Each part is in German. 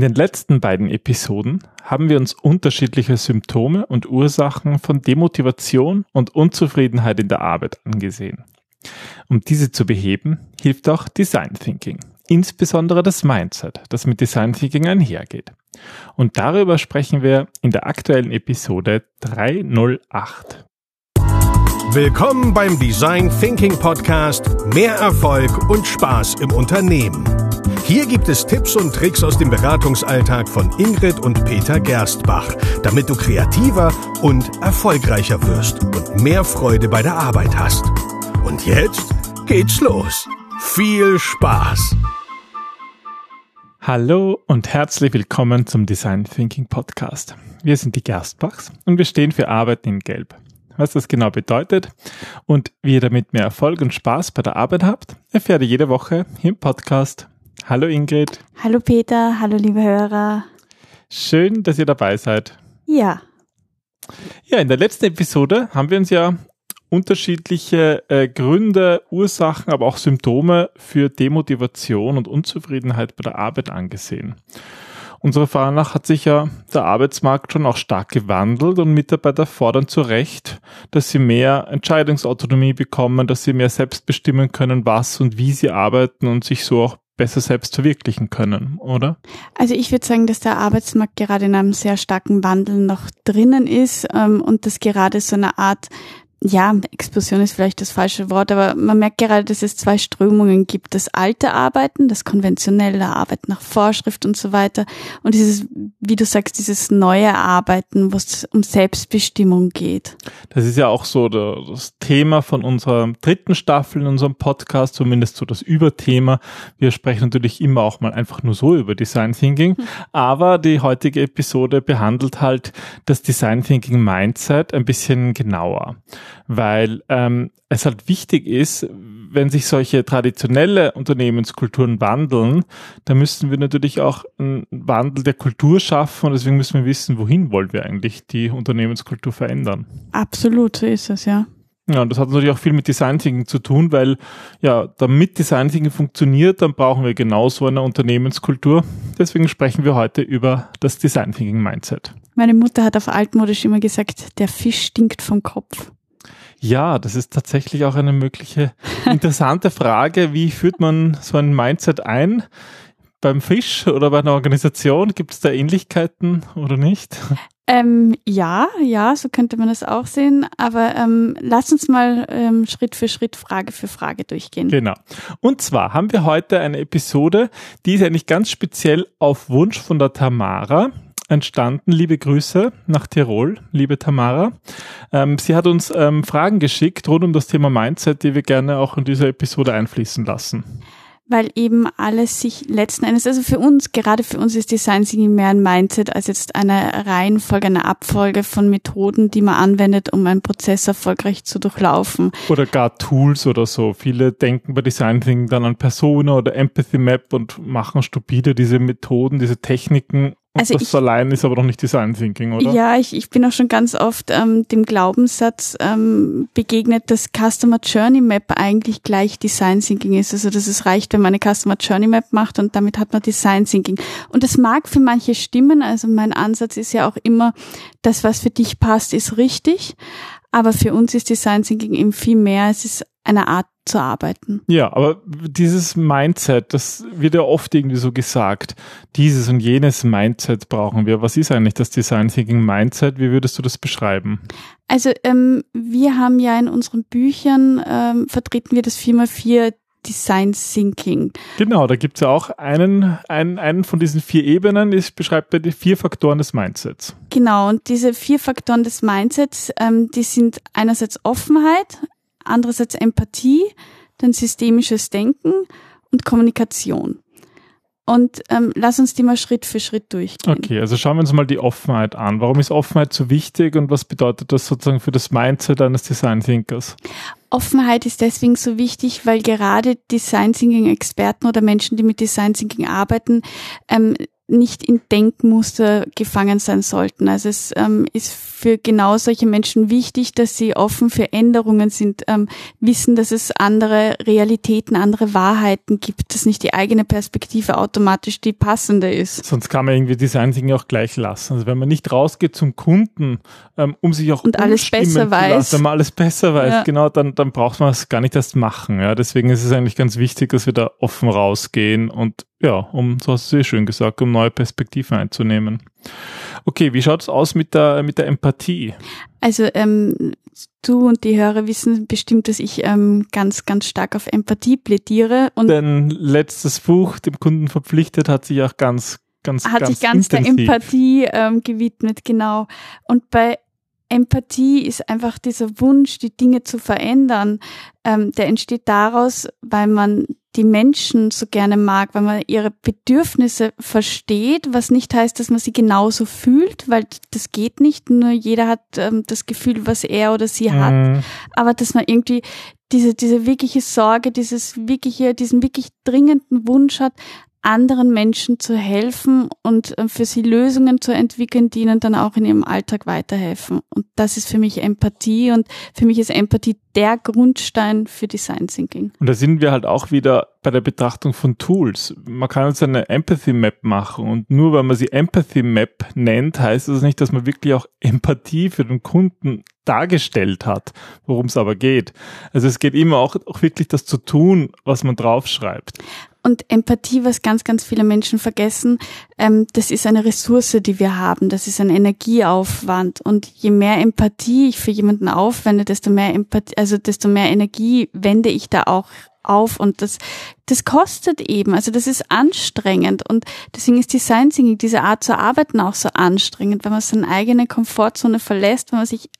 In den letzten beiden Episoden haben wir uns unterschiedliche Symptome und Ursachen von Demotivation und Unzufriedenheit in der Arbeit angesehen. Um diese zu beheben, hilft auch Design Thinking, insbesondere das Mindset, das mit Design Thinking einhergeht. Und darüber sprechen wir in der aktuellen Episode 308. Willkommen beim Design Thinking Podcast Mehr Erfolg und Spaß im Unternehmen. Hier gibt es Tipps und Tricks aus dem Beratungsalltag von Ingrid und Peter Gerstbach, damit du kreativer und erfolgreicher wirst und mehr Freude bei der Arbeit hast. Und jetzt geht's los. Viel Spaß! Hallo und herzlich willkommen zum Design Thinking Podcast. Wir sind die Gerstbachs und wir stehen für Arbeiten in Gelb. Was das genau bedeutet und wie ihr damit mehr Erfolg und Spaß bei der Arbeit habt, erfährt ihr jede Woche im Podcast. Hallo Ingrid. Hallo Peter, hallo liebe Hörer. Schön, dass ihr dabei seid. Ja. Ja, in der letzten Episode haben wir uns ja unterschiedliche äh, Gründe, Ursachen, aber auch Symptome für Demotivation und Unzufriedenheit bei der Arbeit angesehen. Unserer Erfahrung nach hat sich ja der Arbeitsmarkt schon auch stark gewandelt und Mitarbeiter fordern zu Recht, dass sie mehr Entscheidungsautonomie bekommen, dass sie mehr selbst bestimmen können, was und wie sie arbeiten und sich so auch besser selbst verwirklichen können, oder? Also ich würde sagen, dass der Arbeitsmarkt gerade in einem sehr starken Wandel noch drinnen ist ähm, und dass gerade so eine Art ja, Explosion ist vielleicht das falsche Wort, aber man merkt gerade, dass es zwei Strömungen gibt. Das alte Arbeiten, das konventionelle Arbeiten nach Vorschrift und so weiter. Und dieses, wie du sagst, dieses neue Arbeiten, wo es um Selbstbestimmung geht. Das ist ja auch so das Thema von unserer dritten Staffel in unserem Podcast, zumindest so das Überthema. Wir sprechen natürlich immer auch mal einfach nur so über Design Thinking. Aber die heutige Episode behandelt halt das Design Thinking Mindset ein bisschen genauer weil ähm, es halt wichtig ist, wenn sich solche traditionelle Unternehmenskulturen wandeln, dann müssen wir natürlich auch einen Wandel der Kultur schaffen und deswegen müssen wir wissen, wohin wollen wir eigentlich die Unternehmenskultur verändern. Absolut, so ist es, ja. Ja, und das hat natürlich auch viel mit Design Thinking zu tun, weil ja, damit Design Thinking funktioniert, dann brauchen wir genauso eine Unternehmenskultur. Deswegen sprechen wir heute über das Design Thinking Mindset. Meine Mutter hat auf altmodisch immer gesagt, der Fisch stinkt vom Kopf. Ja, das ist tatsächlich auch eine mögliche interessante Frage. Wie führt man so ein Mindset ein? Beim Fisch oder bei einer Organisation gibt es da Ähnlichkeiten oder nicht? Ähm, ja, ja, so könnte man es auch sehen. Aber ähm, lass uns mal ähm, Schritt für Schritt, Frage für Frage durchgehen. Genau. Und zwar haben wir heute eine Episode, die ist eigentlich ganz speziell auf Wunsch von der Tamara entstanden. Liebe Grüße nach Tirol, liebe Tamara. Ähm, sie hat uns ähm, Fragen geschickt rund um das Thema Mindset, die wir gerne auch in dieser Episode einfließen lassen weil eben alles sich letzten Endes, also für uns, gerade für uns ist Design Thinking mehr ein Mindset als jetzt eine Reihenfolge, eine Abfolge von Methoden, die man anwendet, um einen Prozess erfolgreich zu durchlaufen. Oder gar Tools oder so. Viele denken bei Design Thinking dann an Persona oder Empathy Map und machen stupide diese Methoden, diese Techniken und also das ich, allein ist aber noch nicht Design Thinking, oder? Ja, ich, ich bin auch schon ganz oft ähm, dem Glaubenssatz ähm, begegnet, dass Customer Journey Map eigentlich gleich Design Thinking ist. Also dass es reicht, wenn man eine Customer Journey Map macht und damit hat man Design Thinking. Und das mag für manche stimmen. Also mein Ansatz ist ja auch immer, das, was für dich passt, ist richtig. Aber für uns ist Design Thinking eben viel mehr. Es ist eine Art zu arbeiten. Ja, aber dieses Mindset, das wird ja oft irgendwie so gesagt. Dieses und jenes Mindset brauchen wir. Was ist eigentlich das Design Thinking Mindset? Wie würdest du das beschreiben? Also ähm, wir haben ja in unseren Büchern ähm, vertreten wir das 4x4 Design Thinking. Genau, da gibt es ja auch einen, einen, einen von diesen vier Ebenen, das beschreibt die vier Faktoren des Mindsets. Genau, und diese vier Faktoren des Mindsets, ähm, die sind einerseits Offenheit, andererseits Empathie, dann systemisches Denken und Kommunikation. Und ähm, lass uns die mal Schritt für Schritt durchgehen. Okay, also schauen wir uns mal die Offenheit an. Warum ist Offenheit so wichtig und was bedeutet das sozusagen für das Mindset eines Design Thinkers? Offenheit ist deswegen so wichtig, weil gerade Design Thinking Experten oder Menschen, die mit Design Thinking arbeiten, ähm, nicht in Denkmuster gefangen sein sollten. Also es ähm, ist für genau solche Menschen wichtig, dass sie offen für Änderungen sind, ähm, wissen, dass es andere Realitäten, andere Wahrheiten gibt, dass nicht die eigene Perspektive automatisch die passende ist. Sonst kann man irgendwie Design auch gleich lassen. Also wenn man nicht rausgeht zum Kunden, ähm, um sich auch und alles besser weiß, lassen, wenn man alles besser weiß, ja. genau, dann, dann braucht man es gar nicht erst machen. Ja, deswegen ist es eigentlich ganz wichtig, dass wir da offen rausgehen und ja, um, so hast du sehr schön gesagt, um neue Perspektiven einzunehmen. Okay, wie schaut es aus mit der, mit der Empathie? Also ähm, du und die Hörer wissen bestimmt, dass ich ähm, ganz, ganz stark auf Empathie plädiere. Und Dein letztes Buch, dem Kunden verpflichtet, hat sich auch ganz, ganz, hat ganz sich ganz intensiv. der Empathie ähm, gewidmet, genau. Und bei Empathie ist einfach dieser Wunsch, die Dinge zu verändern, ähm, der entsteht daraus, weil man die Menschen so gerne mag, weil man ihre Bedürfnisse versteht, was nicht heißt, dass man sie genauso fühlt, weil das geht nicht. Nur jeder hat ähm, das Gefühl, was er oder sie hat. Mhm. Aber dass man irgendwie diese, diese wirkliche Sorge, dieses wirkliche, diesen wirklich dringenden Wunsch hat, anderen Menschen zu helfen und äh, für sie Lösungen zu entwickeln, die ihnen dann auch in ihrem Alltag weiterhelfen. Und das ist für mich Empathie und für mich ist Empathie der Grundstein für Design Thinking. Und da sind wir halt auch wieder bei der Betrachtung von Tools. Man kann uns eine Empathy Map machen und nur weil man sie Empathy Map nennt, heißt das nicht, dass man wirklich auch Empathie für den Kunden dargestellt hat, worum es aber geht. Also es geht immer auch, auch wirklich das zu tun, was man draufschreibt. Und Empathie, was ganz, ganz viele Menschen vergessen, ähm, das ist eine Ressource, die wir haben. Das ist ein Energieaufwand. Und je mehr Empathie ich für jemanden aufwende, desto mehr Empathie, also desto mehr Energie wende ich da auch auf und das, das kostet eben, also das ist anstrengend und deswegen ist Design Thinking, diese Art zu arbeiten auch so anstrengend, wenn man seine eigene Komfortzone verlässt, wenn man sich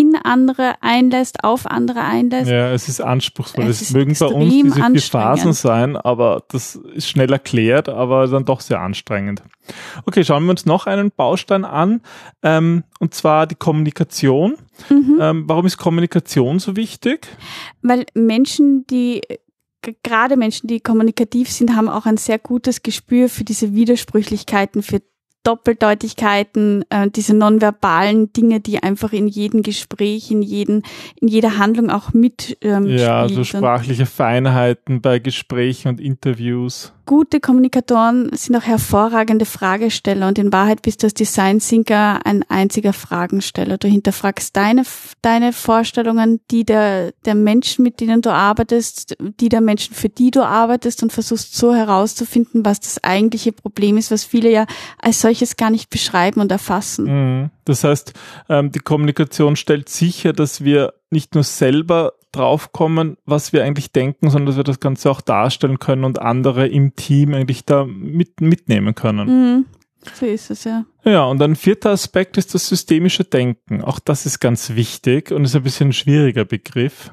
in andere einlässt, auf andere einlässt. Ja, es ist anspruchsvoll. Es, es mögen bei uns diese vier Phasen sein, aber das ist schnell erklärt, aber dann doch sehr anstrengend. Okay, schauen wir uns noch einen Baustein an, ähm, und zwar die Kommunikation. Mhm. Ähm, warum ist Kommunikation so wichtig? Weil Menschen, die gerade Menschen, die kommunikativ sind, haben auch ein sehr gutes Gespür für diese Widersprüchlichkeiten, für Doppeldeutigkeiten, äh, diese nonverbalen Dinge, die einfach in jedem Gespräch, in, jeden, in jeder Handlung auch mit ähm, Ja, so sprachliche Feinheiten bei Gesprächen und Interviews gute Kommunikatoren sind auch hervorragende Fragesteller und in Wahrheit bist du als Design Thinker ein einziger Fragensteller. Du hinterfragst deine, deine Vorstellungen, die der, der Menschen, mit denen du arbeitest, die der Menschen, für die du arbeitest und versuchst so herauszufinden, was das eigentliche Problem ist, was viele ja als solches gar nicht beschreiben und erfassen. Mhm. Das heißt, ähm, die Kommunikation stellt sicher, dass wir nicht nur selber draufkommen, was wir eigentlich denken, sondern dass wir das Ganze auch darstellen können und andere im Team eigentlich da mit, mitnehmen können. Mhm. So ist es, ja. Ja, und ein vierter Aspekt ist das systemische Denken. Auch das ist ganz wichtig und ist ein bisschen ein schwieriger Begriff.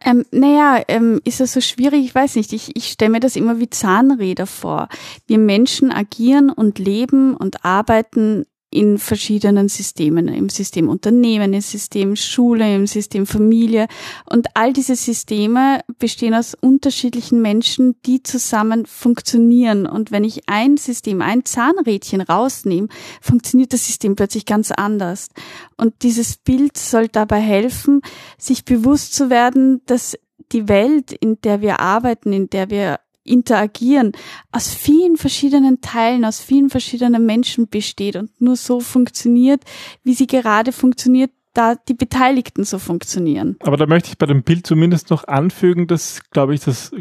Ähm, naja, ähm, ist das so schwierig? Ich weiß nicht. Ich, ich stelle mir das immer wie Zahnräder vor. Wir Menschen agieren und leben und arbeiten in verschiedenen Systemen, im System Unternehmen, im System Schule, im System Familie. Und all diese Systeme bestehen aus unterschiedlichen Menschen, die zusammen funktionieren. Und wenn ich ein System, ein Zahnrädchen rausnehme, funktioniert das System plötzlich ganz anders. Und dieses Bild soll dabei helfen, sich bewusst zu werden, dass die Welt, in der wir arbeiten, in der wir interagieren, aus vielen verschiedenen Teilen, aus vielen verschiedenen Menschen besteht und nur so funktioniert, wie sie gerade funktioniert, da die Beteiligten so funktionieren. Aber da möchte ich bei dem Bild zumindest noch anfügen, dass, glaube ich, das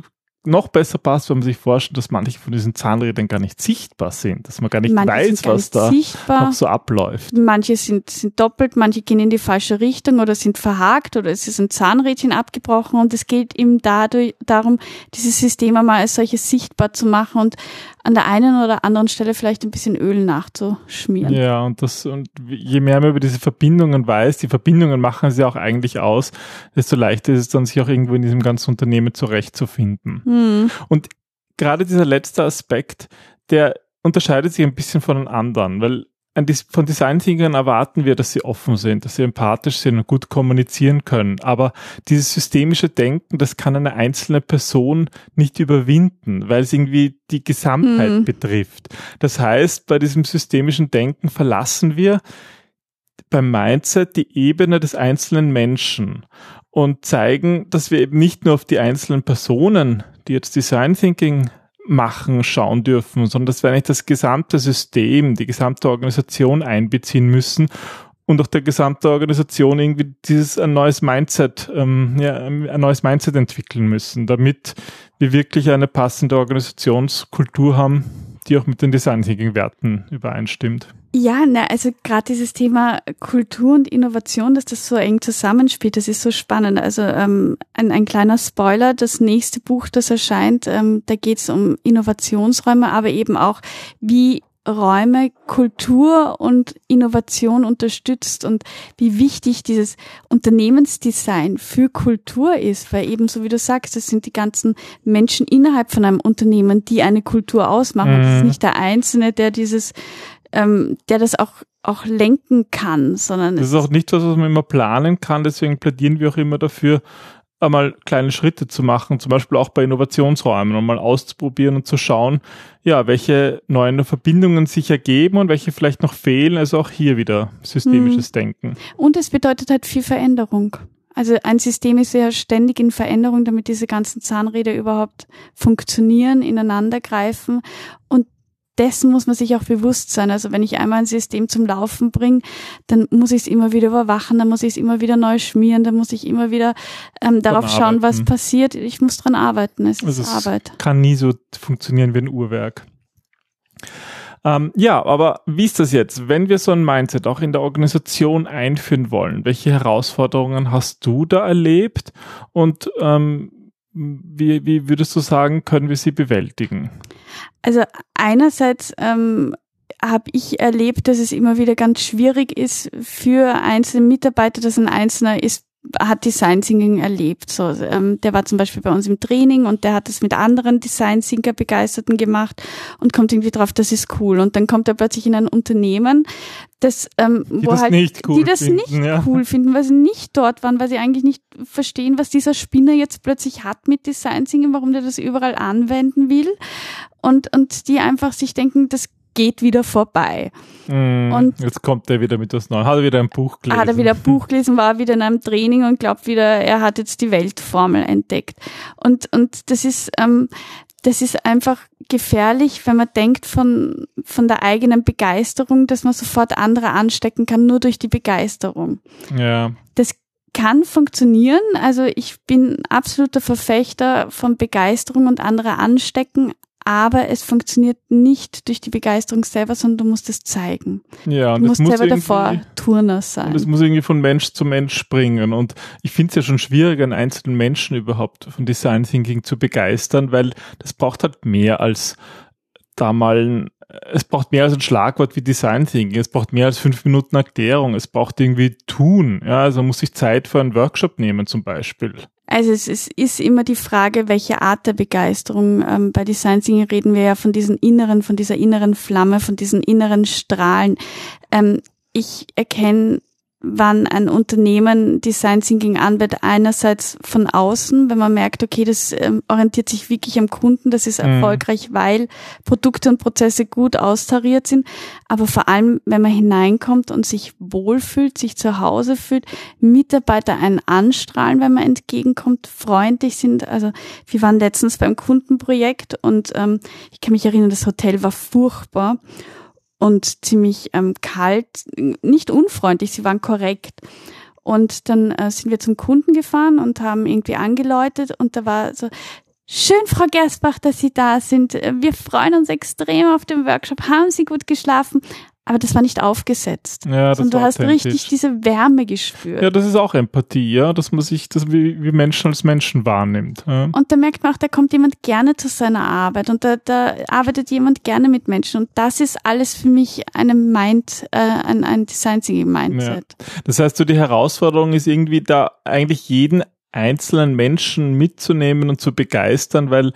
noch besser passt, wenn man sich vorstellt, dass manche von diesen Zahnrädern gar nicht sichtbar sind, dass man gar nicht manche weiß, gar was da sichtbar. noch so abläuft. Manche sind, sind doppelt, manche gehen in die falsche Richtung oder sind verhakt oder es ist ein Zahnrädchen abgebrochen und es geht eben dadurch darum, dieses System einmal als solches sichtbar zu machen und an der einen oder anderen Stelle vielleicht ein bisschen Öl nachzuschmieren. Ja, und das, und je mehr man über diese Verbindungen weiß, die Verbindungen machen sie auch eigentlich aus, desto leichter ist es dann, sich auch irgendwo in diesem ganzen Unternehmen zurechtzufinden. Mhm. Und gerade dieser letzte Aspekt, der unterscheidet sich ein bisschen von den anderen, weil von Design Thinkern erwarten wir, dass sie offen sind, dass sie empathisch sind und gut kommunizieren können. Aber dieses systemische Denken, das kann eine einzelne Person nicht überwinden, weil es irgendwie die Gesamtheit mhm. betrifft. Das heißt, bei diesem systemischen Denken verlassen wir beim Mindset die Ebene des einzelnen Menschen und zeigen, dass wir eben nicht nur auf die einzelnen Personen, die jetzt Design Thinking machen, schauen dürfen, sondern dass wir eigentlich das gesamte System, die gesamte Organisation einbeziehen müssen und auch der gesamte Organisation irgendwie dieses ein neues Mindset, ähm, ja, ein neues Mindset entwickeln müssen, damit wir wirklich eine passende Organisationskultur haben, die auch mit den Design Thinking Werten übereinstimmt. Ja, ne, also gerade dieses Thema Kultur und Innovation, dass das so eng zusammenspielt, das ist so spannend. Also ähm, ein, ein kleiner Spoiler, das nächste Buch, das erscheint, ähm, da geht es um Innovationsräume, aber eben auch, wie Räume Kultur und Innovation unterstützt und wie wichtig dieses Unternehmensdesign für Kultur ist, weil eben so wie du sagst, es sind die ganzen Menschen innerhalb von einem Unternehmen, die eine Kultur ausmachen. Es ist mhm. nicht der Einzelne, der dieses, ähm, der das auch auch lenken kann, sondern das ist auch nicht was, was man immer planen kann. Deswegen plädieren wir auch immer dafür, einmal kleine Schritte zu machen, zum Beispiel auch bei Innovationsräumen, um mal auszuprobieren und zu schauen, ja, welche neuen Verbindungen sich ergeben und welche vielleicht noch fehlen. Also auch hier wieder systemisches hm. Denken. Und es bedeutet halt viel Veränderung. Also ein System ist ja ständig in Veränderung, damit diese ganzen Zahnräder überhaupt funktionieren, ineinander greifen. Und dessen muss man sich auch bewusst sein. Also wenn ich einmal ein System zum Laufen bringe, dann muss ich es immer wieder überwachen, dann muss ich es immer wieder neu schmieren, dann muss ich immer wieder ähm, darauf schauen, was passiert. Ich muss dran arbeiten. Es also ist es Arbeit. Kann nie so funktionieren wie ein Uhrwerk. Ähm, ja, aber wie ist das jetzt, wenn wir so ein Mindset auch in der Organisation einführen wollen? Welche Herausforderungen hast du da erlebt und ähm, wie, wie würdest du sagen, können wir sie bewältigen? Also einerseits ähm, habe ich erlebt, dass es immer wieder ganz schwierig ist für einzelne Mitarbeiter, dass ein Einzelner ist hat Design Thinking erlebt. So, ähm, der war zum Beispiel bei uns im Training und der hat es mit anderen Design Thinker Begeisterten gemacht und kommt irgendwie drauf, das ist cool. Und dann kommt er plötzlich in ein Unternehmen, das, ähm, die wo das halt, nicht cool die das finden, nicht ja. cool finden, weil sie nicht dort waren, weil sie eigentlich nicht verstehen, was dieser Spinner jetzt plötzlich hat mit Design Thinking, warum der das überall anwenden will. Und, und die einfach sich denken, das geht wieder vorbei. Mm, und jetzt kommt er wieder mit was Neues. Hat er wieder ein Buch gelesen? Hat er wieder ein Buch gelesen, war wieder in einem Training und glaubt wieder, er hat jetzt die Weltformel entdeckt. Und, und das ist, ähm, das ist einfach gefährlich, wenn man denkt von, von der eigenen Begeisterung, dass man sofort andere anstecken kann, nur durch die Begeisterung. Ja. Das kann funktionieren. Also ich bin absoluter Verfechter von Begeisterung und andere anstecken, aber es funktioniert nicht durch die Begeisterung selber, sondern du musst es zeigen. Ja, du musst selber davor Turner sein. Und es muss irgendwie von Mensch zu Mensch springen. Und ich finde es ja schon schwierig, einen einzelnen Menschen überhaupt von Design Thinking zu begeistern, weil das braucht halt mehr als da mal ein, es braucht mehr als ein Schlagwort wie Design Thinking. Es braucht mehr als fünf Minuten Erklärung. Es braucht irgendwie tun. Ja, also muss ich Zeit für einen Workshop nehmen zum Beispiel. Also es, es ist immer die Frage, welche Art der Begeisterung. Ähm, bei Design Thinking reden wir ja von diesen inneren, von dieser inneren Flamme, von diesen inneren Strahlen. Ähm, ich erkenne wann ein Unternehmen Design Thinking anwendet, einerseits von außen, wenn man merkt, okay, das ähm, orientiert sich wirklich am Kunden, das ist mhm. erfolgreich, weil Produkte und Prozesse gut austariert sind, aber vor allem, wenn man hineinkommt und sich wohlfühlt, sich zu Hause fühlt, Mitarbeiter einen anstrahlen, wenn man entgegenkommt, freundlich sind. Also wir waren letztens beim Kundenprojekt und ähm, ich kann mich erinnern, das Hotel war furchtbar und ziemlich ähm, kalt, nicht unfreundlich, sie waren korrekt. Und dann äh, sind wir zum Kunden gefahren und haben irgendwie angeläutet und da war so, Schön, Frau Gersbach, dass Sie da sind. Wir freuen uns extrem auf den Workshop. Haben Sie gut geschlafen? Aber das war nicht aufgesetzt. Ja, das und du hast richtig diese Wärme gespürt. Ja, das ist auch Empathie, ja, dass man sich das wie, wie Menschen als Menschen wahrnimmt. Ja. Und da merkt man auch, da kommt jemand gerne zu seiner Arbeit und da, da arbeitet jemand gerne mit Menschen und das ist alles für mich eine Mind, äh, ein, ein Design Thinking Mindset. Ja. Das heißt, so die Herausforderung ist irgendwie da eigentlich jeden einzelnen Menschen mitzunehmen und zu begeistern, weil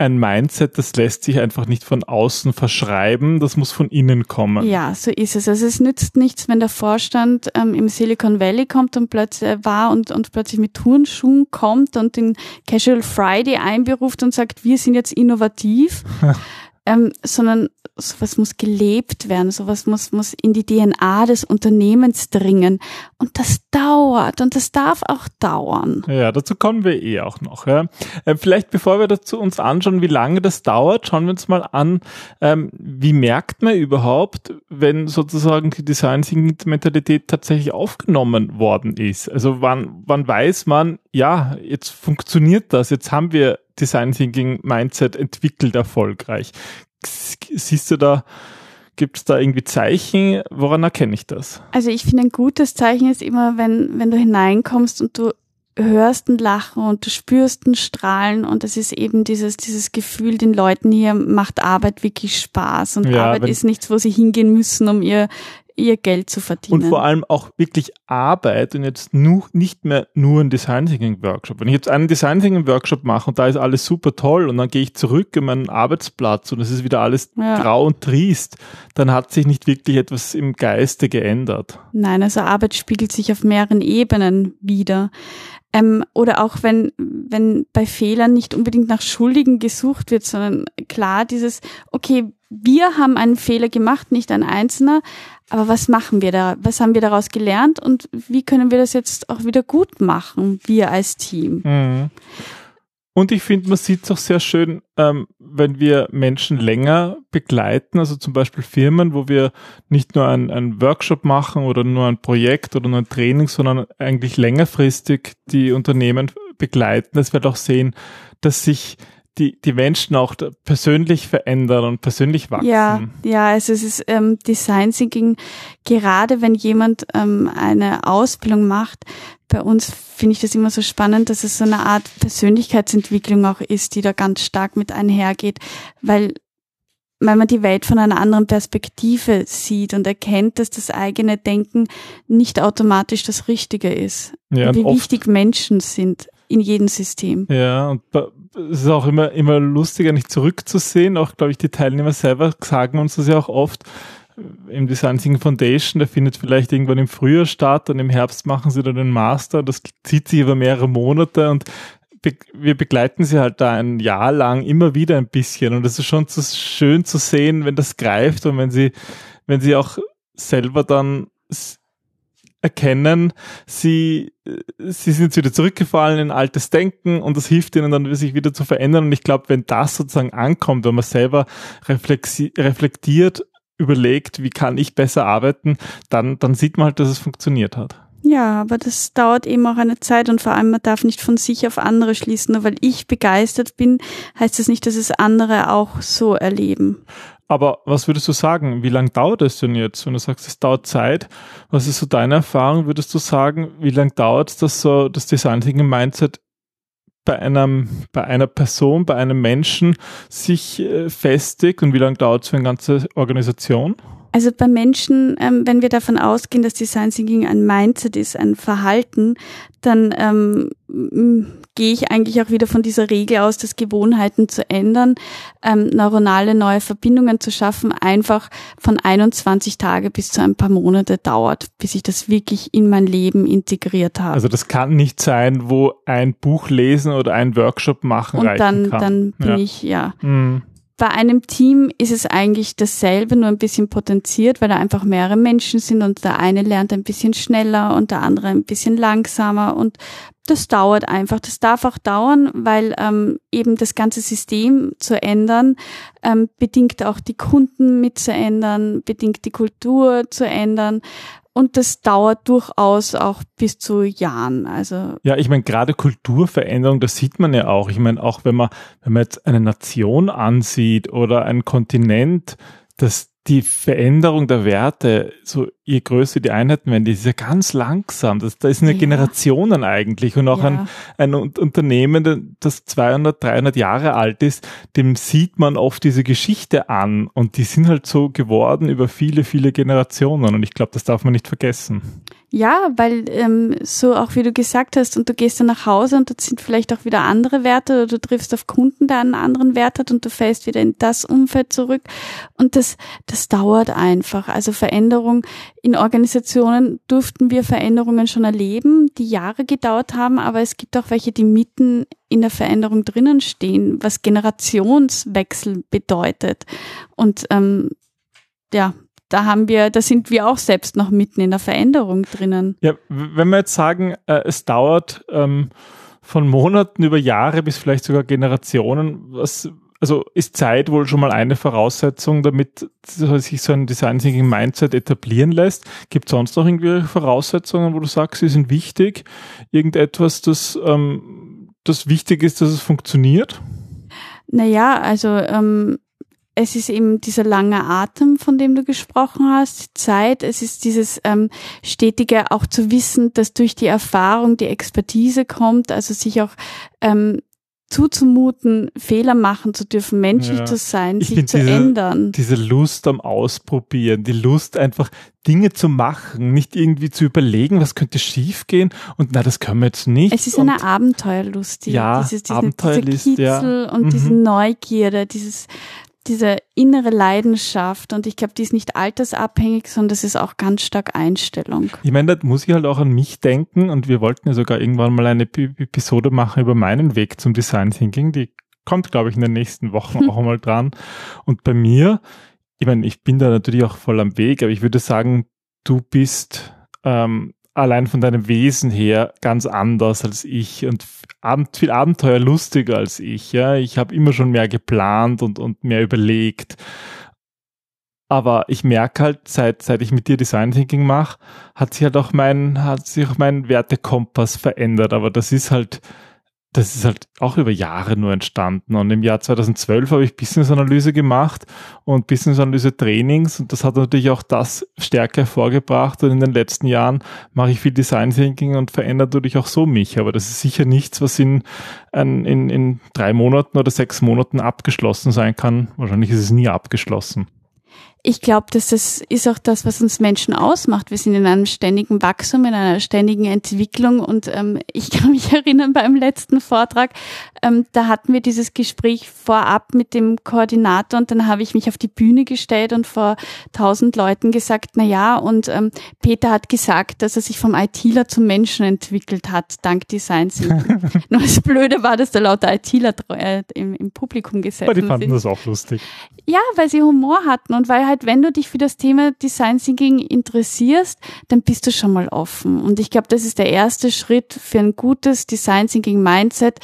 ein Mindset, das lässt sich einfach nicht von außen verschreiben, das muss von innen kommen. Ja, so ist es. Also es nützt nichts, wenn der Vorstand ähm, im Silicon Valley kommt und plötzlich äh, war und, und plötzlich mit Turnschuhen kommt und den Casual Friday einberuft und sagt, wir sind jetzt innovativ. ähm, sondern sowas muss gelebt werden, sowas muss, muss in die DNA des Unternehmens dringen. Und das dauert und das darf auch dauern. Ja, dazu kommen wir eh auch noch. Ja. Ähm, vielleicht bevor wir dazu uns anschauen, wie lange das dauert, schauen wir uns mal an, ähm, wie merkt man überhaupt, wenn sozusagen die Design Thinking Mentalität tatsächlich aufgenommen worden ist? Also wann, wann weiß man, ja, jetzt funktioniert das, jetzt haben wir Design Thinking Mindset entwickelt erfolgreich. Siehst du da, gibt es da irgendwie Zeichen? Woran erkenne ich das? Also ich finde ein gutes Zeichen ist immer, wenn, wenn du hineinkommst und du hörst ein Lachen und du spürst ein Strahlen und es ist eben dieses, dieses Gefühl, den Leuten hier macht Arbeit wirklich Spaß und ja, Arbeit ist nichts, wo sie hingehen müssen, um ihr, ihr Geld zu verdienen. Und vor allem auch wirklich Arbeit und jetzt nur, nicht mehr nur ein Design Thinking Workshop. Wenn ich jetzt einen Design Thinking Workshop mache und da ist alles super toll und dann gehe ich zurück in meinen Arbeitsplatz und es ist wieder alles ja. grau und triest, dann hat sich nicht wirklich etwas im Geiste geändert. Nein, also Arbeit spiegelt sich auf mehreren Ebenen wieder. Ähm, oder auch wenn, wenn bei Fehlern nicht unbedingt nach Schuldigen gesucht wird, sondern klar dieses, okay, wir haben einen Fehler gemacht, nicht ein Einzelner, aber was machen wir da? Was haben wir daraus gelernt und wie können wir das jetzt auch wieder gut machen, wir als Team? Mhm. Und ich finde, man sieht es auch sehr schön, ähm, wenn wir Menschen länger begleiten, also zum Beispiel Firmen, wo wir nicht nur einen Workshop machen oder nur ein Projekt oder nur ein Training, sondern eigentlich längerfristig die Unternehmen begleiten, dass wir doch sehen, dass sich die, die Menschen auch persönlich verändern und persönlich wachsen. Ja, ja, also es ist ähm, Design Thinking, gerade wenn jemand ähm, eine Ausbildung macht, bei uns finde ich das immer so spannend, dass es so eine Art Persönlichkeitsentwicklung auch ist, die da ganz stark mit einhergeht, weil weil man die Welt von einer anderen Perspektive sieht und erkennt, dass das eigene Denken nicht automatisch das Richtige ist. Ja, wie wichtig Menschen sind in jedem System. Ja, und es ist auch immer, immer lustiger, nicht zurückzusehen. Auch, glaube ich, die Teilnehmer selber sagen uns das ja auch oft. Im Design Thinking Foundation, der findet vielleicht irgendwann im Frühjahr statt und im Herbst machen sie dann den Master. Das zieht sich über mehrere Monate und wir begleiten sie halt da ein Jahr lang immer wieder ein bisschen. Und es ist schon so schön zu sehen, wenn das greift und wenn sie, wenn sie auch selber dann erkennen, sie, sie sind jetzt wieder zurückgefallen in altes Denken und das hilft ihnen dann, sich wieder zu verändern. Und ich glaube, wenn das sozusagen ankommt, wenn man selber reflektiert, überlegt, wie kann ich besser arbeiten, dann, dann sieht man halt, dass es funktioniert hat. Ja, aber das dauert eben auch eine Zeit und vor allem man darf nicht von sich auf andere schließen. Nur weil ich begeistert bin, heißt das nicht, dass es andere auch so erleben. Aber was würdest du sagen? Wie lange dauert es denn jetzt? Wenn du sagst, es dauert Zeit, was ist so deine Erfahrung? Würdest du sagen, wie lange dauert es, dass so das Design Thinking Mindset bei einem, bei einer Person, bei einem Menschen sich äh, festigt und wie lange dauert es für eine ganze Organisation? Also bei Menschen, ähm, wenn wir davon ausgehen, dass Design Thinking ein Mindset ist, ein Verhalten, dann ähm, gehe ich eigentlich auch wieder von dieser Regel aus, dass Gewohnheiten zu ändern, ähm, neuronale neue Verbindungen zu schaffen, einfach von 21 Tage bis zu ein paar Monate dauert, bis ich das wirklich in mein Leben integriert habe. Also das kann nicht sein, wo ein Buch lesen oder ein Workshop machen Und dann, kann. dann bin ja. ich, ja. Mhm. Bei einem Team ist es eigentlich dasselbe, nur ein bisschen potenziert, weil da einfach mehrere Menschen sind und der eine lernt ein bisschen schneller und der andere ein bisschen langsamer und das dauert einfach. Das darf auch dauern, weil ähm, eben das ganze System zu ändern ähm, bedingt auch die Kunden mitzuändern, bedingt die Kultur zu ändern und das dauert durchaus auch bis zu Jahren. Also ja, ich meine, gerade Kulturveränderung, das sieht man ja auch. Ich meine, auch wenn man, wenn man jetzt eine Nation ansieht oder ein Kontinent, dass die Veränderung der Werte so je größer die Einheiten werden, die ist ja ganz langsam. Das, da ist eine Ja. Generationen eigentlich und auch Ja. ein, ein Un- Unternehmen, das 200, 300 Jahre alt ist, dem sieht man oft diese Geschichte an und die sind halt so geworden über viele, viele Generationen und ich glaube, das darf man nicht vergessen. Ja, weil ähm, so auch wie du gesagt hast, und du gehst dann nach Hause und dort sind vielleicht auch wieder andere Werte oder du triffst auf Kunden, der einen anderen Wert hat und du fällst wieder in das Umfeld zurück. Und das, das dauert einfach. Also Veränderung in Organisationen durften wir Veränderungen schon erleben, die Jahre gedauert haben, aber es gibt auch welche, die mitten in der Veränderung drinnen stehen, was Generationswechsel bedeutet. Und ähm, ja, da haben wir, da sind wir auch selbst noch mitten in der Veränderung drinnen. Ja, wenn wir jetzt sagen, äh, es dauert ähm, von Monaten über Jahre bis vielleicht sogar Generationen, was, also ist Zeit wohl schon mal eine Voraussetzung, damit sich so ein Design Thinking Mindset etablieren lässt. Gibt es sonst noch irgendwelche Voraussetzungen, wo du sagst, sie sind wichtig? Irgendetwas, das, ähm, das wichtig ist, dass es funktioniert? Naja, also ähm, es ist eben dieser lange Atem, von dem du gesprochen hast, die Zeit, es ist dieses ähm, stetige auch zu wissen, dass durch die Erfahrung die Expertise kommt, also sich auch ähm, zuzumuten, Fehler machen zu dürfen, menschlich Ja. zu sein, Ich sich zu diese- ändern. Diese Lust am Ausprobieren, die Lust einfach Dinge zu machen, nicht irgendwie zu überlegen, was könnte schiefgehen und na, das können wir jetzt nicht. Es ist und eine Abenteuerlust, die, Ja, dieses, diese, Abenteuerlust, dieser ja. Kitzel und Mhm. diese Neugierde, dieses, diese innere Leidenschaft. Und ich glaube, die ist nicht altersabhängig, sondern das ist auch ganz stark Einstellung. Ich meine, da muss ich halt auch an mich denken und wir wollten ja sogar irgendwann mal eine Ep- Episode machen über meinen Weg zum Design Thinking. Die kommt, glaube ich, in den nächsten Wochen auch mal dran. Und bei mir, ich meine, ich bin da natürlich auch voll am Weg, aber ich würde sagen, du bist ähm, allein von deinem Wesen her ganz anders als ich und viel abenteuerlustiger als ich. Ja, ich habe immer schon mehr geplant und, und mehr überlegt. Aber ich merke halt, seit, seit ich mit dir Design Thinking mache, hat sich halt auch mein, hat sich auch mein Wertekompass verändert. Aber das ist halt, das ist halt auch über Jahre nur entstanden. Und im Jahr 2012 habe ich Business Analyse gemacht und Business Analyse Trainings. Und das hat natürlich auch das stärker hervorgebracht. Und in den letzten Jahren mache ich viel Design Thinking und verändert natürlich auch so mich. Aber das ist sicher nichts, was in, in, in drei Monaten oder sechs Monaten abgeschlossen sein kann. Wahrscheinlich ist es nie abgeschlossen. Ich glaube, dass das ist auch das, was uns Menschen ausmacht. Wir sind in einem ständigen Wachstum, in einer ständigen Entwicklung. Und ähm, ich kann mich erinnern beim letzten Vortrag, ähm, da hatten wir dieses Gespräch vorab mit dem Koordinator und dann habe ich mich auf die Bühne gestellt und vor tausend Leuten gesagt, na ja, und ähm, Peter hat gesagt, dass er sich vom ITler zum Menschen entwickelt hat, dank Design Thinking. Nur das Blöde war, dass da lauter ITler äh, im, im Publikum gesessen Aber die sind. fanden das auch lustig. Ja, weil sie Humor hatten und weil halt, wenn du dich für das Thema Design Thinking interessierst, dann bist du schon mal offen. Und ich glaube, das ist der erste Schritt für ein gutes Design Thinking Mindset,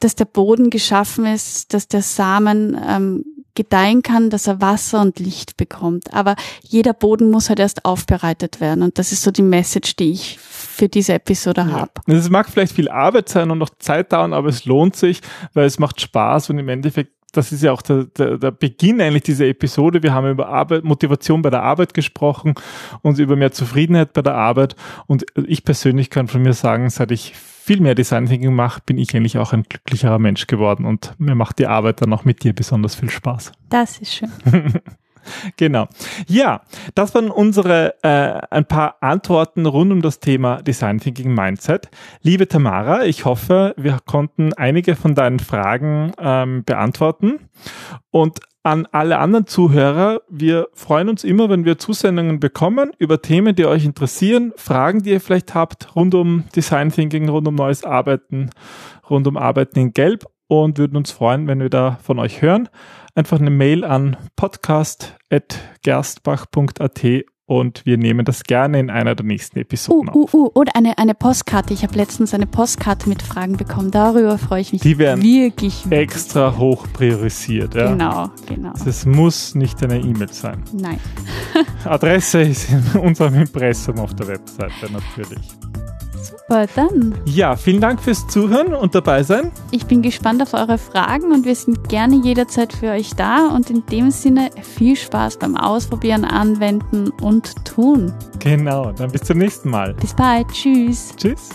dass der Boden geschaffen ist, dass der Samen ähm, gedeihen kann, dass er Wasser und Licht bekommt. Aber jeder Boden muss halt erst aufbereitet werden. Und das ist so die Message, die ich für diese Episode habe. Es mag vielleicht viel Arbeit sein und noch Zeit dauern, aber es lohnt sich, weil es macht Spaß und im Endeffekt das ist ja auch der, der, der Beginn eigentlich dieser Episode. Wir haben über Arbeit, Motivation bei der Arbeit gesprochen und über mehr Zufriedenheit bei der Arbeit. Und ich persönlich kann von mir sagen, seit ich viel mehr Design Thinking mache, bin ich eigentlich auch ein glücklicherer Mensch geworden und mir macht die Arbeit dann auch mit dir besonders viel Spaß. Das ist schön. Genau. Ja, das waren unsere äh, ein paar Antworten rund um das Thema Design Thinking Mindset. Liebe Tamara, ich hoffe, wir konnten einige von deinen Fragen ähm, beantworten. Und an alle anderen Zuhörer, wir freuen uns immer, wenn wir Zusendungen bekommen über Themen, die euch interessieren, Fragen, die ihr vielleicht habt rund um Design Thinking, rund um neues Arbeiten, rund um Arbeiten in Gelb und würden uns freuen, wenn wir da von euch hören. Einfach eine Mail an podcast.gerstbach.at und wir nehmen das gerne in einer der nächsten Uh, Episoden uh, auf. uh, oder eine, eine Postkarte. Ich habe letztens eine Postkarte mit Fragen bekommen. Darüber freue ich mich Die werden wirklich. wirklich Extra hoch priorisiert. Ja. Genau, genau. Das muss nicht eine E-Mail sein. Nein. Adresse ist in unserem Impressum auf der Webseite natürlich. Super. Dann. Ja, vielen Dank fürs Zuhören und dabei sein. Ich bin gespannt auf eure Fragen und wir sind gerne jederzeit für euch da. Und in dem Sinne viel Spaß beim Ausprobieren, Anwenden und Tun. Genau, dann bis zum nächsten Mal. Bis bald. Tschüss. Tschüss.